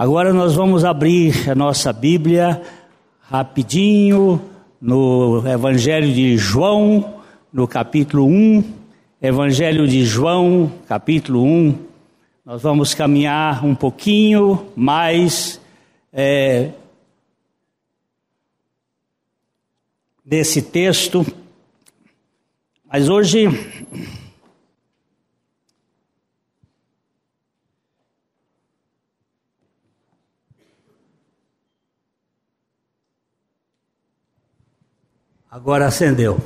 Agora nós vamos abrir a nossa Bíblia rapidinho no Evangelho de João, no capítulo 1. Evangelho de João, capítulo 1. Nós vamos caminhar um pouquinho mais é, desse texto, mas hoje Agora acendeu.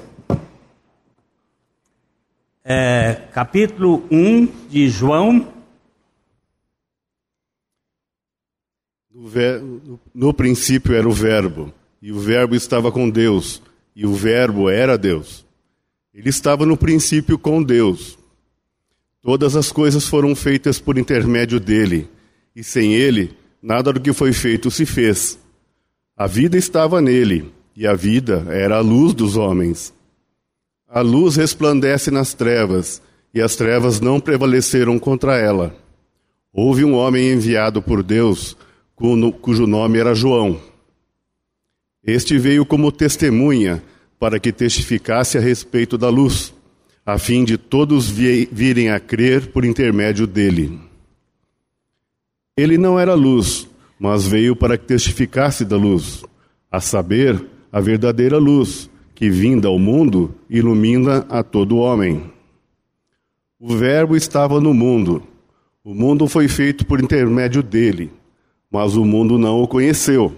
É, capítulo 1 de João. No, ver, no princípio era o Verbo, e o Verbo estava com Deus, e o Verbo era Deus. Ele estava no princípio com Deus. Todas as coisas foram feitas por intermédio dele, e sem ele, nada do que foi feito se fez. A vida estava nele e a vida era a luz dos homens. A luz resplandece nas trevas, e as trevas não prevaleceram contra ela. Houve um homem enviado por Deus, cujo nome era João. Este veio como testemunha para que testificasse a respeito da luz, a fim de todos virem a crer por intermédio dele. Ele não era luz, mas veio para que testificasse da luz, a saber, a verdadeira luz, que vinda ao mundo ilumina a todo homem. O Verbo estava no mundo. O mundo foi feito por intermédio dele, mas o mundo não o conheceu.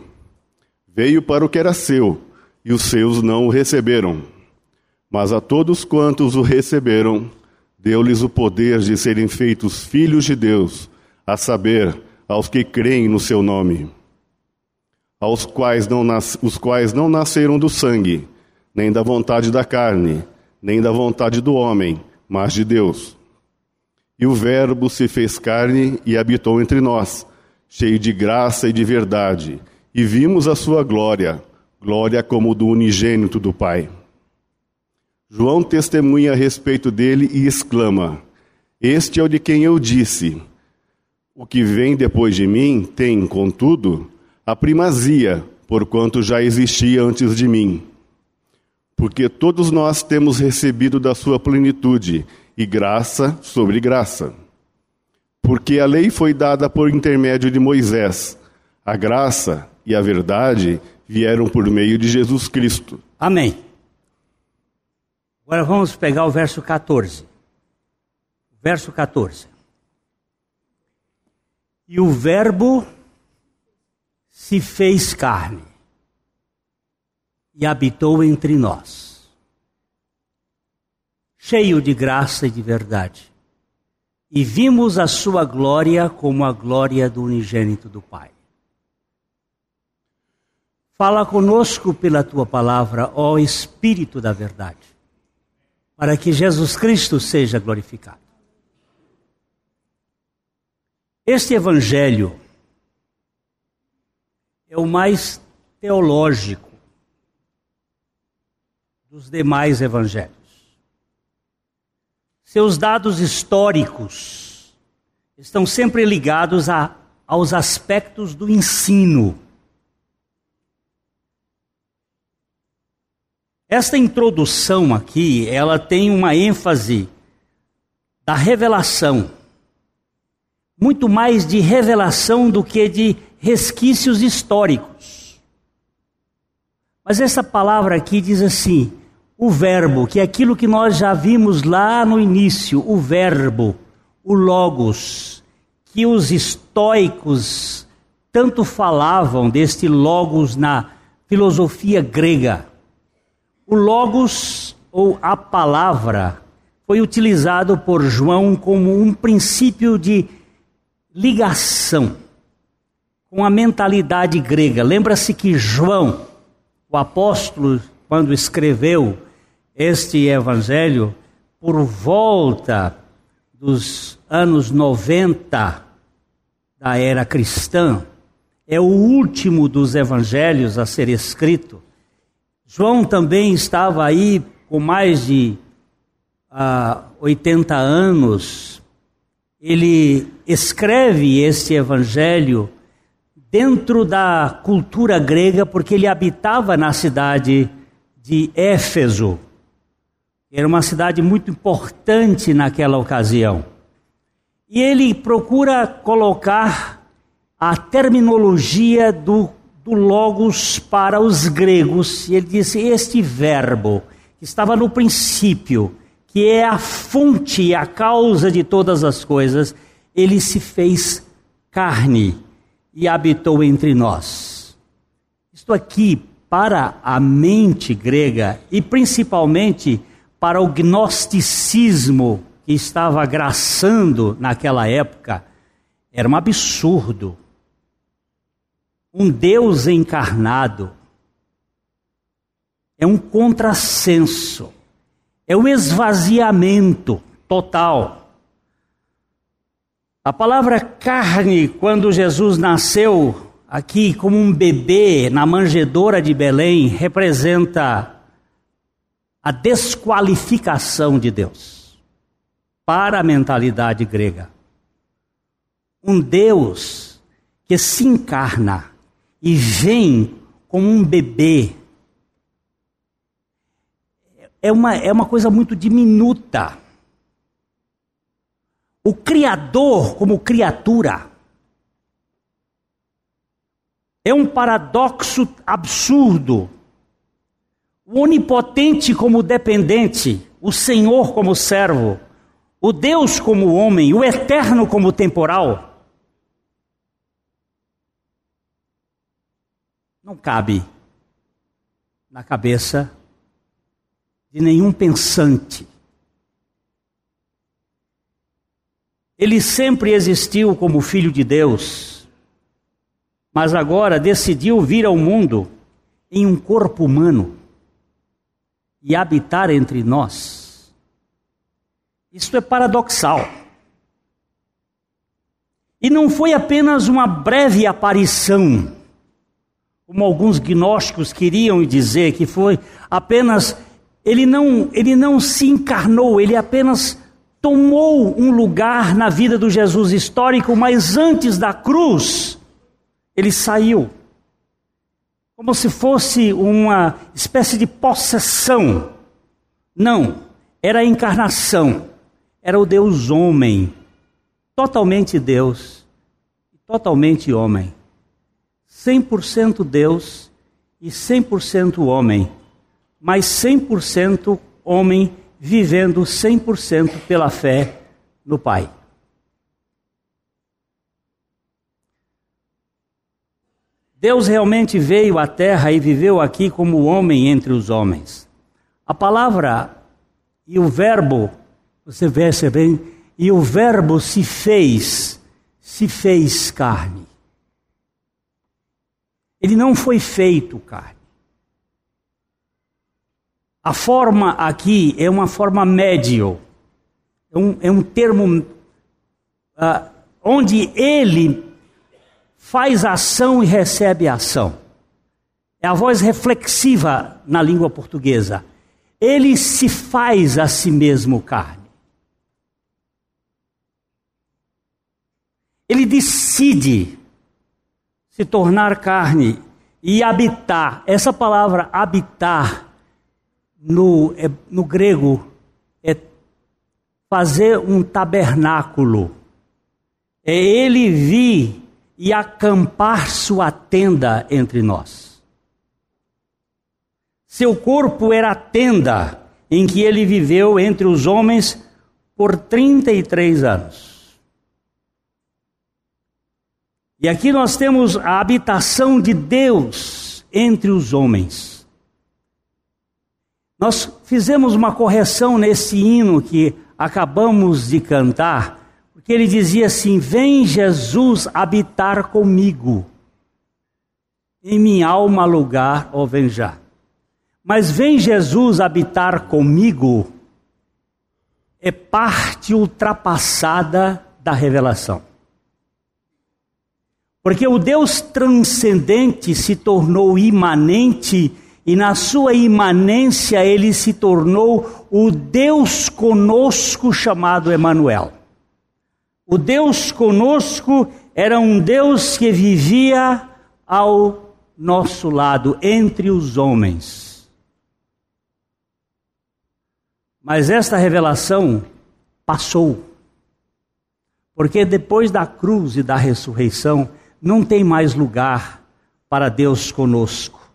Veio para o que era seu, e os seus não o receberam. Mas a todos quantos o receberam, deu-lhes o poder de serem feitos filhos de Deus, a saber, aos que creem no seu nome aos quais não nas, os quais não nasceram do sangue, nem da vontade da carne, nem da vontade do homem, mas de Deus. E o Verbo se fez carne e habitou entre nós, cheio de graça e de verdade, e vimos a sua glória, glória como do unigênito do Pai. João testemunha a respeito dele e exclama: Este é o de quem eu disse: O que vem depois de mim tem, contudo, a primazia, porquanto já existia antes de mim. Porque todos nós temos recebido da sua plenitude, e graça sobre graça. Porque a lei foi dada por intermédio de Moisés, a graça e a verdade vieram por meio de Jesus Cristo. Amém. Agora vamos pegar o verso 14. Verso 14. E o Verbo se fez carne e habitou entre nós, cheio de graça e de verdade. E vimos a sua glória como a glória do unigênito do Pai. Fala conosco pela tua palavra, ó Espírito da verdade, para que Jesus Cristo seja glorificado. Este Evangelho é o mais teológico dos demais evangelhos. Seus dados históricos estão sempre ligados a, aos aspectos do ensino. Esta introdução aqui, ela tem uma ênfase da revelação, muito mais de revelação do que de resquícios históricos. Mas essa palavra aqui diz assim: o verbo, que é aquilo que nós já vimos lá no início, o verbo, o logos, que os estoicos tanto falavam deste logos na filosofia grega. O logos ou a palavra foi utilizado por João como um princípio de ligação com a mentalidade grega. Lembra-se que João, o apóstolo, quando escreveu este evangelho, por volta dos anos 90 da era cristã, é o último dos evangelhos a ser escrito. João também estava aí com mais de ah, 80 anos. Ele escreve este evangelho dentro da cultura grega, porque ele habitava na cidade de Éfeso. Era uma cidade muito importante naquela ocasião. E ele procura colocar a terminologia do, do Logos para os gregos. E ele disse: Este verbo, que estava no princípio, que é a fonte e a causa de todas as coisas, ele se fez carne e habitou entre nós. Isto aqui, para a mente grega e principalmente para o gnosticismo que estava graçando naquela época, era um absurdo. Um Deus encarnado é um contrassenso, é um esvaziamento total. A palavra carne, quando Jesus nasceu aqui como um bebê na manjedoura de Belém, representa a desqualificação de Deus para a mentalidade grega. Um Deus que se encarna e vem como um bebê. É uma, é uma coisa muito diminuta. O Criador como criatura é um paradoxo absurdo o onipotente como dependente, o Senhor como servo, o Deus como homem, o eterno como temporal. Não cabe na cabeça de nenhum pensante. Ele sempre existiu como filho de Deus, mas agora decidiu vir ao mundo em um corpo humano e habitar entre nós. Isto é paradoxal. E não foi apenas uma breve aparição, como alguns gnósticos queriam dizer, que foi apenas. Ele não, ele não se encarnou, ele apenas tomou um lugar na vida do Jesus histórico, mas antes da cruz, ele saiu. Como se fosse uma espécie de possessão. Não, era a encarnação, era o Deus homem, totalmente Deus, totalmente homem. 100% Deus e 100% homem, mas 100% homem vivendo 100% pela fé no Pai. Deus realmente veio à terra e viveu aqui como homem entre os homens. A palavra e o verbo, você vê bem, e o verbo se fez, se fez carne. Ele não foi feito carne. A forma aqui é uma forma médio, é um, é um termo uh, onde ele faz ação e recebe ação. É a voz reflexiva na língua portuguesa. Ele se faz a si mesmo carne. Ele decide se tornar carne e habitar. Essa palavra habitar no, é, no grego é fazer um tabernáculo. É ele vir e acampar sua tenda entre nós. Seu corpo era a tenda em que ele viveu entre os homens por 33 anos. E aqui nós temos a habitação de Deus entre os homens. Nós fizemos uma correção nesse hino que acabamos de cantar que ele dizia assim: Vem Jesus habitar comigo, em minha alma lugar, ó vem já. Mas vem Jesus habitar comigo, é parte ultrapassada da revelação. Porque o Deus transcendente se tornou imanente e na sua imanência ele se tornou o Deus conosco chamado Emanuel. O Deus conosco era um Deus que vivia ao nosso lado, entre os homens. Mas esta revelação passou. Porque depois da cruz e da ressurreição, não tem mais lugar para Deus conosco.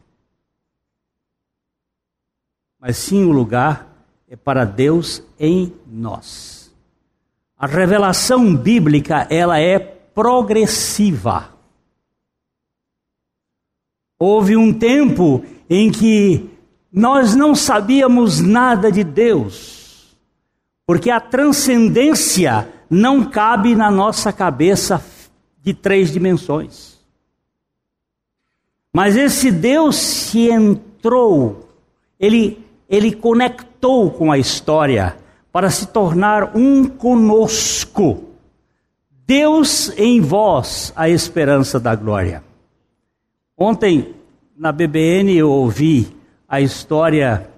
Mas sim o lugar é para Deus em nós. A revelação bíblica, ela é progressiva. Houve um tempo em que nós não sabíamos nada de Deus, porque a transcendência não cabe na nossa cabeça de três dimensões. Mas esse Deus se entrou, ele, ele conectou com a história para se tornar um conosco. Deus em vós, a esperança da glória. Ontem, na BBN, eu ouvi a história,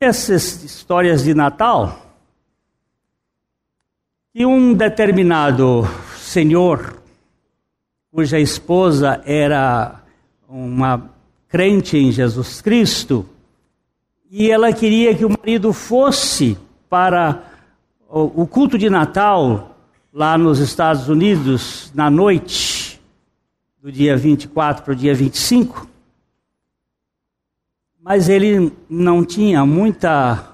essas histórias de Natal, e um determinado senhor, cuja esposa era uma crente em Jesus Cristo, e ela queria que o marido fosse para o culto de Natal lá nos Estados Unidos na noite do dia 24 para o dia 25. Mas ele não tinha muita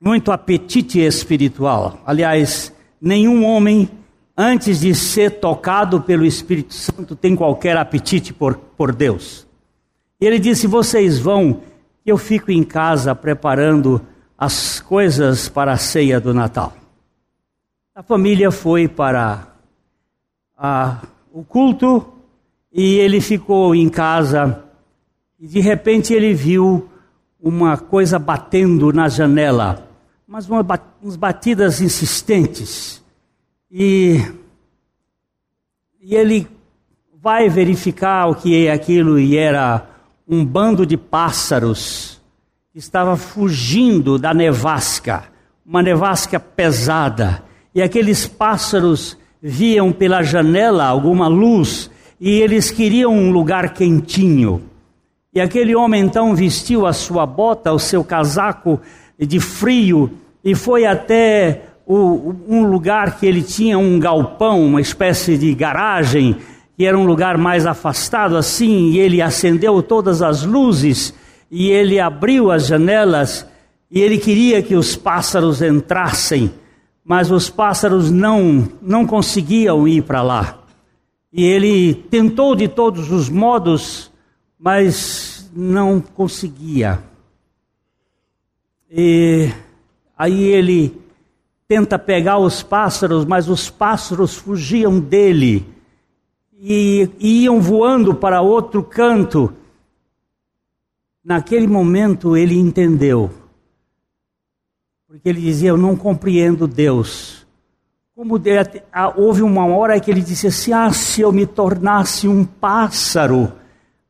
muito apetite espiritual. Aliás, nenhum homem, antes de ser tocado pelo Espírito Santo, tem qualquer apetite por, por Deus. Ele disse: Vocês vão, eu fico em casa preparando as coisas para a ceia do Natal. A família foi para a, o culto e ele ficou em casa e de repente ele viu uma coisa batendo na janela mas uma, umas batidas insistentes. E, e ele vai verificar o que é aquilo, e era um bando de pássaros que estava fugindo da nevasca, uma nevasca pesada. E aqueles pássaros viam pela janela alguma luz e eles queriam um lugar quentinho. E aquele homem então vestiu a sua bota, o seu casaco de frio e foi até o, um lugar que ele tinha um galpão, uma espécie de garagem, que era um lugar mais afastado assim, e ele acendeu todas as luzes e ele abriu as janelas e ele queria que os pássaros entrassem, mas os pássaros não não conseguiam ir para lá. E ele tentou de todos os modos, mas não conseguia. E aí ele tenta pegar os pássaros, mas os pássaros fugiam dele e, iam voando para outro canto. Naquele momento ele entendeu, porque ele dizia: Eu não compreendo Deus. Como houve uma hora que ele disse assim: Ah, se eu me tornasse um pássaro,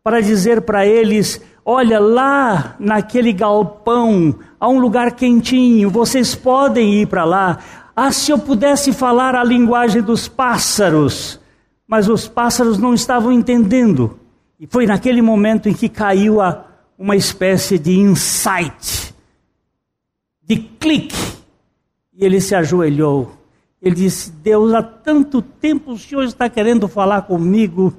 para dizer para eles: Olha, lá naquele galpão há um lugar quentinho, vocês podem ir para lá. Ah, se eu pudesse falar a linguagem dos pássaros. Mas os pássaros não estavam entendendo. E foi naquele momento em que caiu a, uma espécie de insight, de clique. E ele se ajoelhou. Ele disse: Deus, há tanto tempo o Senhor está querendo falar comigo.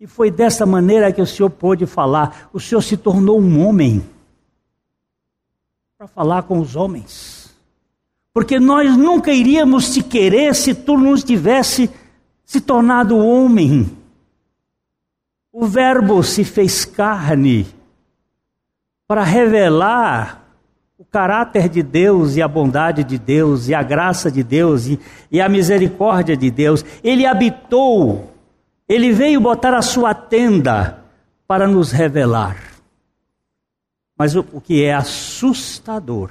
E foi dessa maneira que o Senhor pôde falar. O Senhor se tornou um homem para falar com os homens. Porque nós nunca iríamos te querer se tu não tivesse se tornado homem. O Verbo se fez carne para revelar o caráter de Deus e a bondade de Deus e a graça de Deus e, e a misericórdia de Deus. Ele habitou ele veio botar a sua tenda para nos revelar. Mas o, o que é assustador,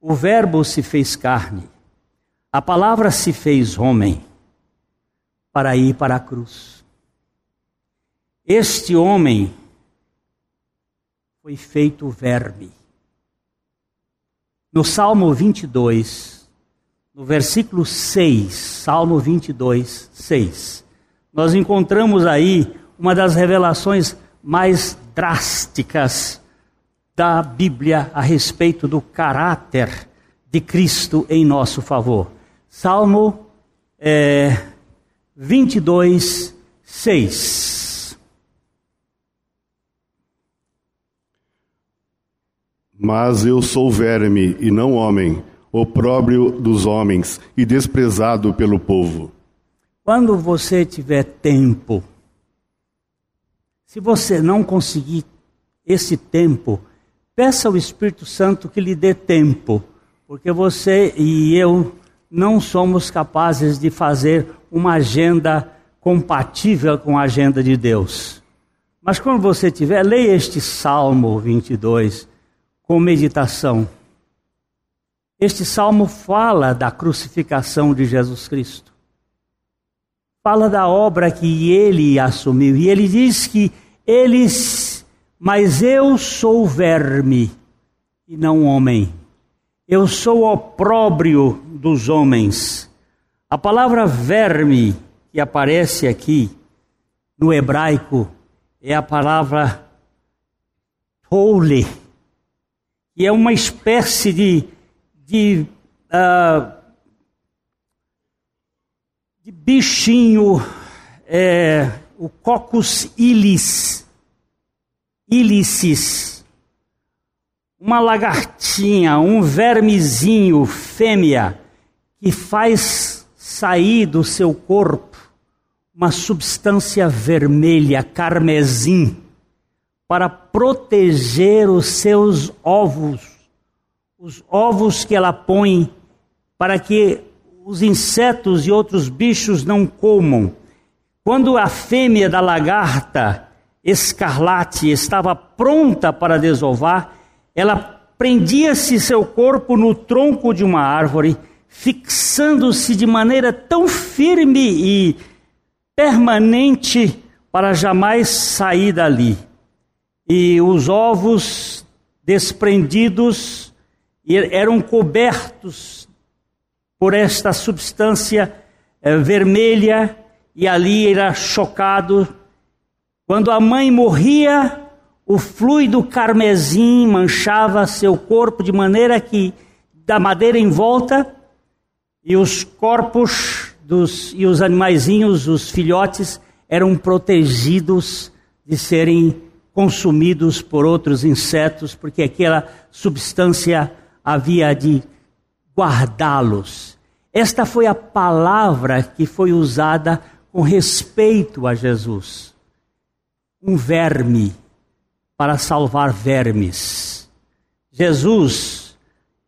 o Verbo se fez carne, a palavra se fez homem para ir para a cruz. Este homem foi feito verme. No Salmo 22, no versículo 6, Salmo 22, 6, nós encontramos aí uma das revelações mais drásticas da Bíblia a respeito do caráter de Cristo em nosso favor. Salmo é, 22, 6. Mas eu sou verme e não homem, opróbrio dos homens e desprezado pelo povo. Quando você tiver tempo, se você não conseguir esse tempo, peça ao Espírito Santo que lhe dê tempo, porque você e eu não somos capazes de fazer uma agenda compatível com a agenda de Deus. Mas quando você tiver, leia este Salmo 22 com meditação. Este salmo fala da crucificação de Jesus Cristo. Fala da obra que ele assumiu. E ele diz que eles, mas eu sou verme e não homem. Eu sou opróbrio dos homens. A palavra verme que aparece aqui no hebraico é a palavra tole, que é uma espécie de, de, uh, de bichinho, é, o Coccus ilis, ilicis, uma lagartinha, um vermezinho fêmea que faz sair do seu corpo uma substância vermelha, carmesim, para proteger os seus ovos, os ovos que ela põe, para que os insetos e outros bichos não comam. Quando a fêmea da lagarta escarlate estava pronta para desovar, ela prendia-se seu corpo no tronco de uma árvore, fixando-se de maneira tão firme e permanente para jamais sair dali. E os ovos desprendidos eram cobertos por esta substância eh, vermelha e ali era chocado. Quando a mãe morria, o fluido carmesim manchava seu corpo de maneira que da madeira em volta e os corpos dos, e os animaizinhos, os filhotes, eram protegidos de serem consumidos por outros insetos, porque aquela substância havia de guardá-los. Esta foi a palavra que foi usada com respeito a Jesus. Um verme para salvar vermes. Jesus,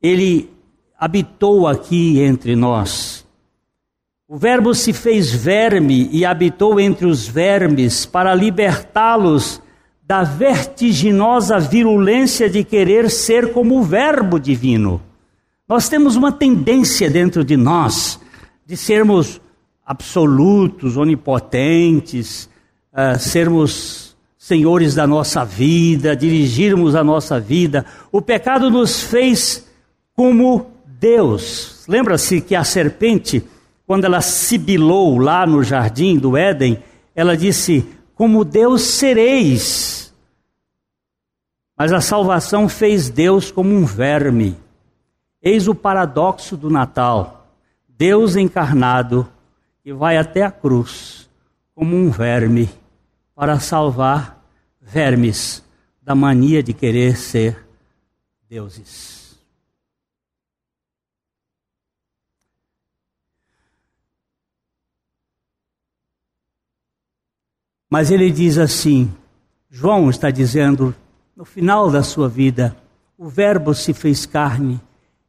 ele habitou aqui entre nós. O Verbo se fez verme e habitou entre os vermes para libertá-los da vertiginosa virulência de querer ser como o Verbo divino. Nós temos uma tendência dentro de nós de sermos absolutos, onipotentes, uh, sermos senhores da nossa vida, dirigirmos a nossa vida. O pecado nos fez como Deus. Lembra-se que a serpente, quando ela sibilou lá no jardim do Éden, ela disse: Como Deus sereis. Mas a salvação fez Deus como um verme. Eis o paradoxo do Natal. Deus encarnado que vai até a cruz como um verme para salvar vermes da mania de querer ser deuses. Mas ele diz assim: João está dizendo, no final da sua vida, o Verbo se fez carne,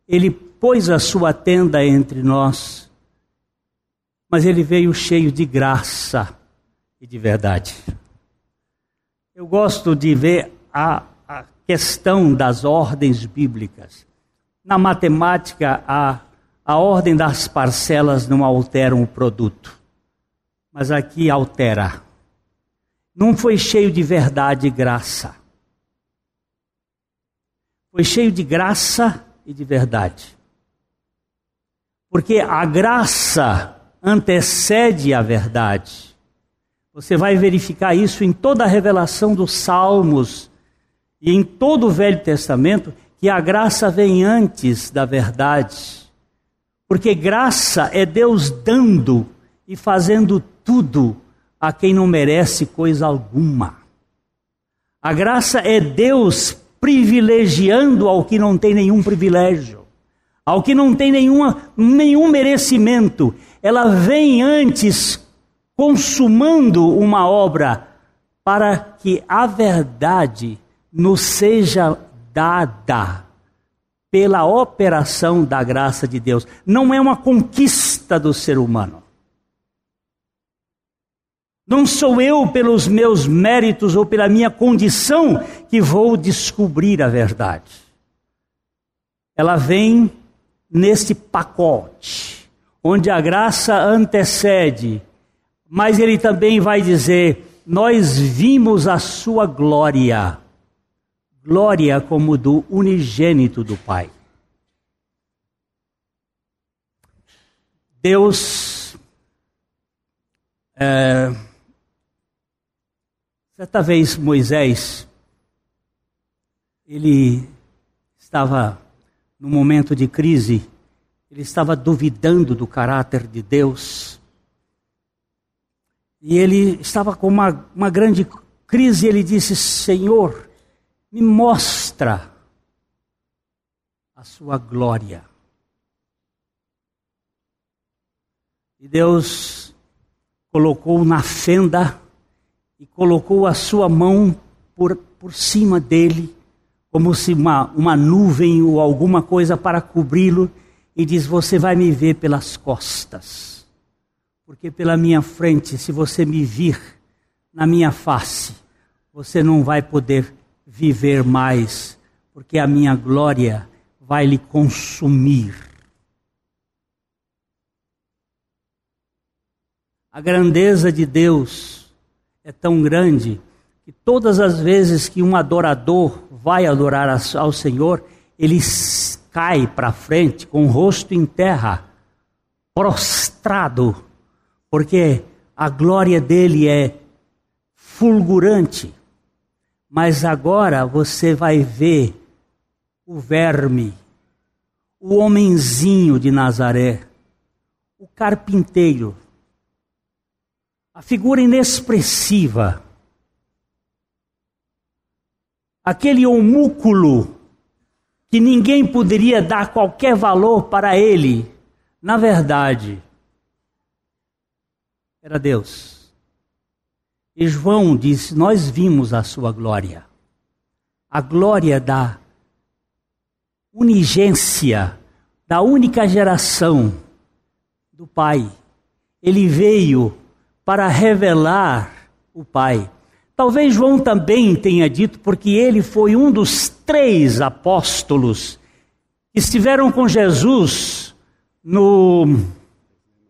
ele pôs a sua tenda entre nós mas ele veio cheio de graça e de verdade. Eu gosto de ver a, a questão das ordens bíblicas. Na matemática, a, a ordem das parcelas não altera o produto, mas aqui altera. Não foi cheio de verdade e graça. Foi cheio de graça e de verdade. Porque a graça antecede a verdade. Você vai verificar isso em toda a revelação dos Salmos e em todo o Velho Testamento, que a graça vem antes da verdade. Porque graça é Deus dando e fazendo tudo a quem não merece coisa alguma. A graça é Deus privilegiando ao que não tem nenhum privilégio, ao que não tem nenhuma, nenhum merecimento. Ela vem antes consumando uma obra para que a verdade nos seja dada pela operação da graça de Deus. Não é uma conquista do ser humano. Não sou eu, pelos meus méritos ou pela minha condição, que vou descobrir a verdade. Ela vem nesse pacote, onde a graça antecede, mas ele também vai dizer: Nós vimos a sua glória, glória como do unigênito do Pai. Deus. É, Certa vez Moisés, ele estava num momento de crise, ele estava duvidando do caráter de Deus. E ele estava com uma, uma grande crise, ele disse: Senhor, me mostra a sua glória. E Deus colocou na fenda e colocou a sua mão por, por cima dele, como se uma, uma nuvem ou alguma coisa para cobri-lo, e diz: Você vai me ver pelas costas, porque pela minha frente, se você me vir na minha face, você não vai poder viver mais, porque a minha glória vai lhe consumir. A grandeza de Deus é tão grande que todas as vezes que um adorador vai adorar ao Senhor, ele cai para frente com o rosto em terra, prostrado, porque a glória dele é fulgurante. Mas agora você vai ver o verme, o homenzinho de Nazaré, o carpinteiro, a figura inexpressiva, aquele homúnculo que ninguém poderia dar qualquer valor para ele, na verdade, era Deus. E João disse: Nós vimos a sua glória, a glória da unigência, da única geração do Pai. Ele veio para revelar o Pai. Talvez João também tenha dito, porque ele foi um dos três apóstolos que estiveram com Jesus no,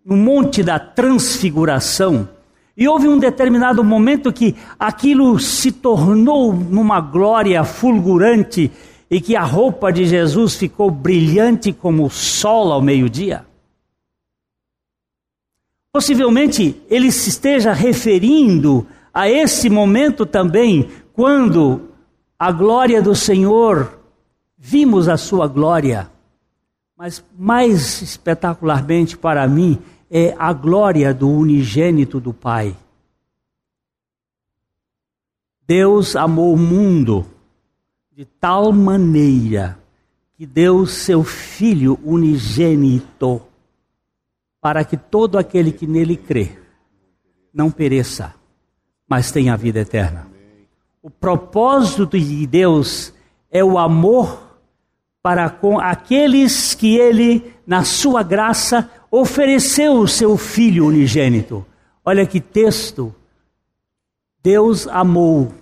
no Monte da Transfiguração. E houve um determinado momento que aquilo se tornou numa glória fulgurante e que a roupa de Jesus ficou brilhante como o sol ao meio-dia. Possivelmente ele se esteja referindo a esse momento também, quando a glória do Senhor, vimos a sua glória, mas mais espetacularmente para mim é a glória do unigênito do Pai. Deus amou o mundo de tal maneira que deu seu Filho unigênito para que todo aquele que nele crê não pereça, mas tenha a vida eterna. O propósito de Deus é o amor para com aqueles que ele, na sua graça, ofereceu o seu filho unigênito. Olha que texto. Deus amou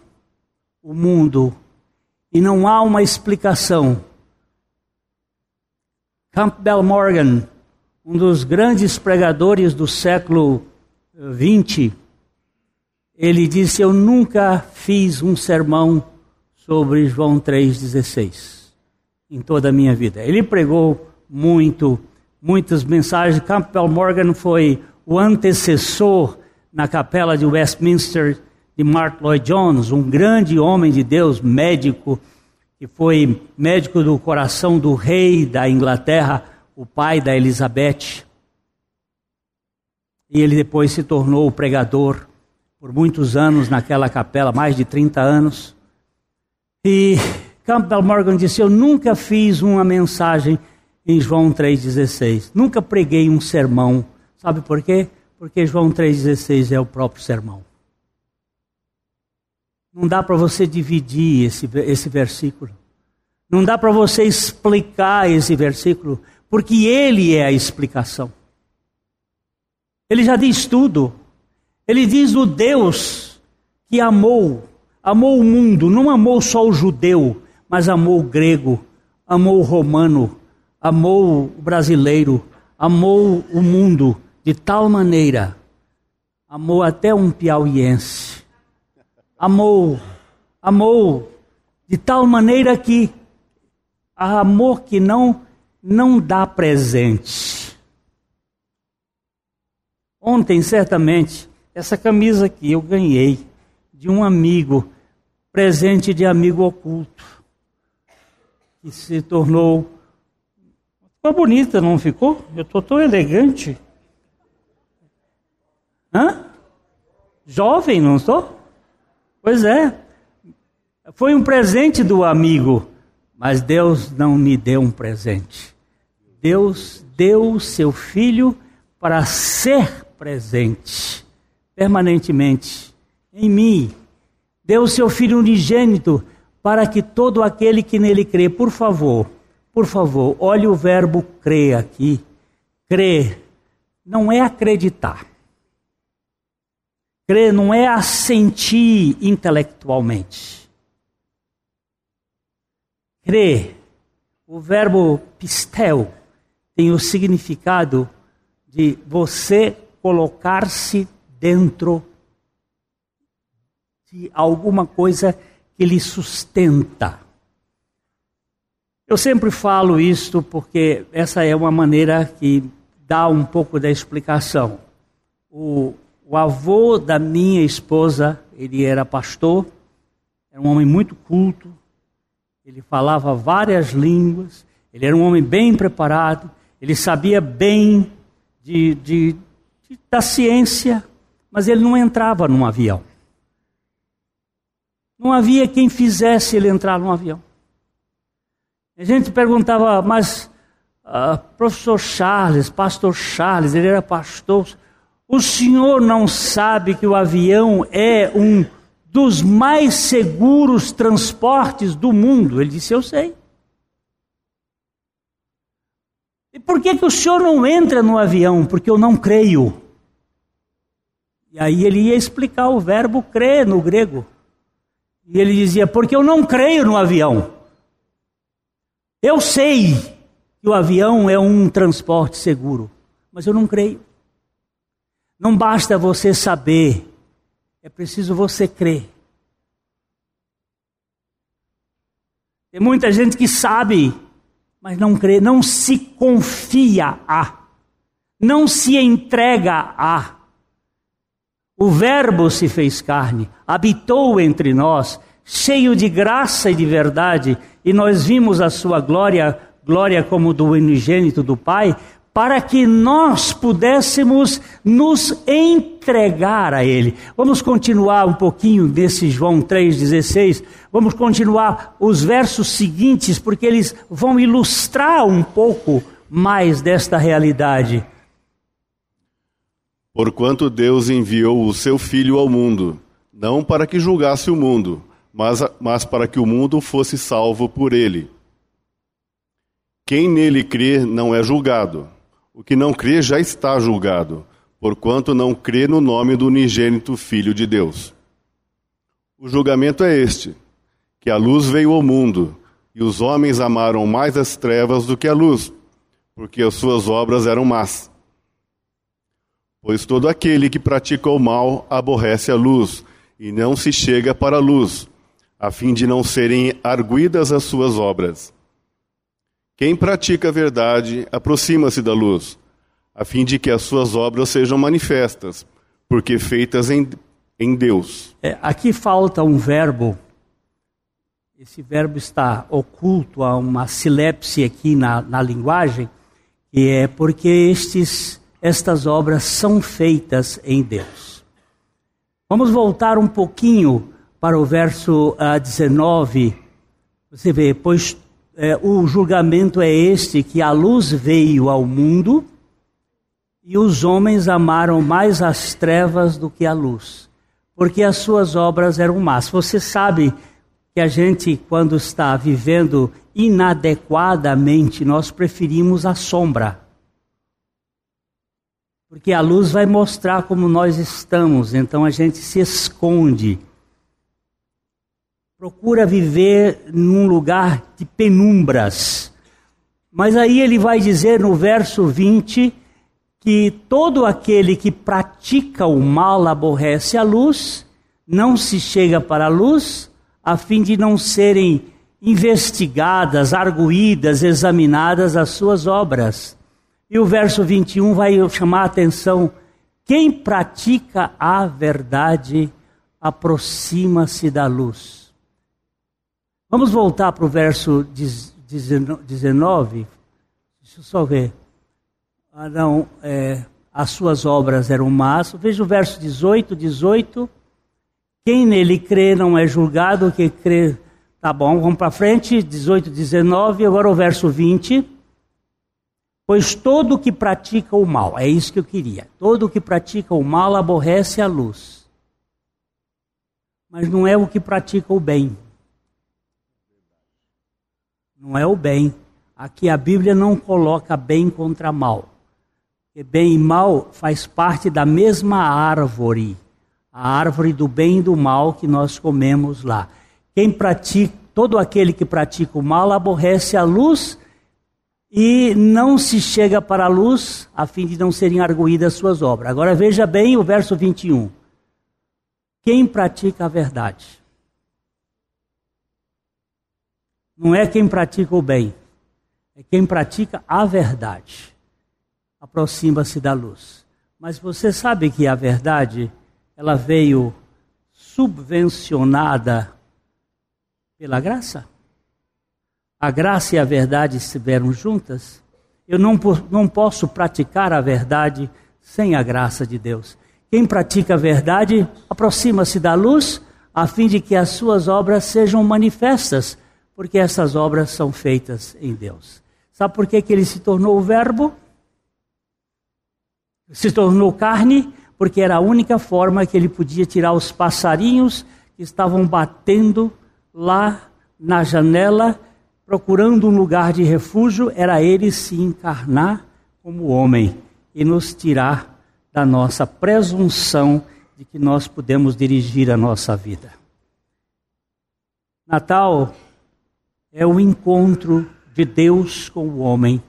o mundo e não há uma explicação. Campbell Morgan um dos grandes pregadores do século XX, ele disse: Eu nunca fiz um sermão sobre João 3,16 em toda a minha vida. Ele pregou muito muitas mensagens. Campbell Morgan foi o antecessor na capela de Westminster de Mark Lloyd Jones, um grande homem de Deus, médico, que foi médico do coração do rei da Inglaterra, o pai da Elizabeth. E ele depois se tornou pregador por muitos anos naquela capela, mais de 30 anos. E Campbell Morgan disse: Eu nunca fiz uma mensagem em João 3,16. Nunca preguei um sermão. Sabe por quê? Porque João 3,16 é o próprio sermão. Não dá para você dividir esse, esse versículo. Não dá para você explicar esse versículo, porque ele é a explicação. Ele já diz tudo. Ele diz o Deus que amou, amou o mundo, não amou só o judeu, mas amou o grego, amou o romano, amou o brasileiro, amou o mundo de tal maneira, amou até um piauiense, amou, amou de tal maneira que há amor que não não dá presente. Ontem, certamente, essa camisa aqui eu ganhei de um amigo, presente de amigo oculto, que se tornou. Ficou bonita, não ficou? Eu estou tão elegante. Hã? Jovem, não estou? Pois é. Foi um presente do amigo, mas Deus não me deu um presente. Deus deu o seu filho para ser presente permanentemente em mim. Deu o seu Filho unigênito para que todo aquele que nele crê, por favor, por favor, olhe o verbo crer aqui. Crer não é acreditar. Crer não é assentir intelectualmente. Crer, o verbo pistel, tem o significado de você colocar-se dentro de alguma coisa que lhe sustenta. Eu sempre falo isto porque essa é uma maneira que dá um pouco da explicação. O, o avô da minha esposa, ele era pastor, era um homem muito culto, ele falava várias línguas, ele era um homem bem preparado, ele sabia bem de, de, de da ciência, mas ele não entrava num avião. Não havia quem fizesse ele entrar num avião. A gente perguntava, mas uh, professor Charles, pastor Charles, ele era pastor, o senhor não sabe que o avião é um dos mais seguros transportes do mundo? Ele disse, eu sei. E por que, que o senhor não entra no avião? Porque eu não creio. E aí ele ia explicar o verbo crer no grego. E ele dizia: Porque eu não creio no avião. Eu sei que o avião é um transporte seguro, mas eu não creio. Não basta você saber, é preciso você crer. Tem muita gente que sabe, mas não crê, não se confia a, não se entrega a. O Verbo se fez carne, habitou entre nós, cheio de graça e de verdade, e nós vimos a sua glória, glória como do unigênito do Pai, para que nós pudéssemos nos entregar a Ele. Vamos continuar um pouquinho desse João 3,16. Vamos continuar os versos seguintes, porque eles vão ilustrar um pouco mais desta realidade. Porquanto Deus enviou o seu Filho ao mundo, não para que julgasse o mundo, mas, mas para que o mundo fosse salvo por ele. Quem nele crê não é julgado. O que não crê já está julgado, porquanto não crê no nome do unigênito Filho de Deus. O julgamento é este: que a luz veio ao mundo, e os homens amaram mais as trevas do que a luz, porque as suas obras eram más. Pois todo aquele que pratica o mal aborrece a luz e não se chega para a luz, a fim de não serem arguidas as suas obras. Quem pratica a verdade aproxima-se da luz, a fim de que as suas obras sejam manifestas, porque feitas em, em Deus. É, aqui falta um verbo. Esse verbo está oculto a uma silepse aqui na, na linguagem, que é porque estes, estas obras são feitas em Deus. Vamos voltar um pouquinho para o verso uh, ah, 19. Você vê, pois é, o julgamento é este: que a luz veio ao mundo e os homens amaram mais as trevas do que a luz, porque as suas obras eram más. Você sabe que a gente, quando está vivendo inadequadamente, nós preferimos a sombra. Porque a luz vai mostrar como nós estamos, então a gente se esconde. Procura viver num lugar de penumbras. Mas aí ele vai dizer no verso 20 que todo aquele que pratica o mal aborrece a luz, não se chega para a luz, a fim de não serem investigadas, arguídas, examinadas as suas obras. E o verso 21 vai chamar a atenção: quem pratica a verdade aproxima-se da luz. Vamos voltar para o verso 19. Deixa eu só ver. Ah, não, é, as suas obras eram más. Veja o verso 18, 18. Quem nele crê não é julgado, que crê. Tá bom, vamos para frente, 18, 19, agora o verso 20. Pois todo que pratica o mal, é isso que eu queria. Todo que pratica o mal aborrece a luz. Mas não é o que pratica o bem. Não é o bem. Aqui a Bíblia não coloca bem contra mal. Porque bem e mal faz parte da mesma árvore, a árvore do bem e do mal que nós comemos lá. Quem pratica, todo aquele que pratica o mal aborrece a luz e não se chega para a luz a fim de não serem arguídas suas obras. Agora veja bem o verso 21. Quem pratica a verdade? Não é quem pratica o bem, é quem pratica a verdade aproxima-se da luz. Mas você sabe que a verdade, ela veio subvencionada pela graça? A graça e a verdade estiveram juntas? Eu não, não posso praticar a verdade sem a graça de Deus. Quem pratica a verdade aproxima-se da luz, a fim de que as suas obras sejam manifestas, porque essas obras são feitas em Deus. Sabe por que, que ele se tornou o Verbo? se tornou carne, porque era a única forma que ele podia tirar os passarinhos que estavam batendo lá na janela, procurando um lugar de refúgio, era ele se encarnar como homem e nos tirar da nossa presunção de que nós podemos dirigir a nossa vida. Natal é o encontro de Deus com o homem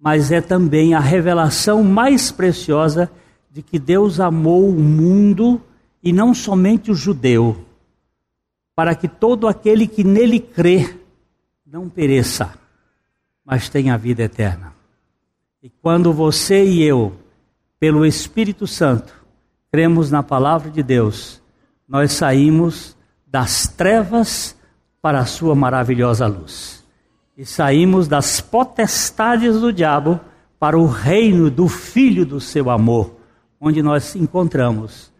mas é também a revelação mais preciosa de que Deus amou o mundo e não somente o judeu, para que todo aquele que nele crê não pereça, mas tenha vida eterna. E quando você e eu, pelo Espírito Santo, cremos na palavra de Deus, nós saímos das trevas para a sua maravilhosa luz e saímos das potestades do diabo para o reino do Filho do seu amor, onde nós encontramos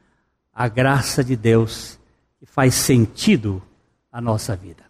a graça de Deus que faz sentido à nossa vida.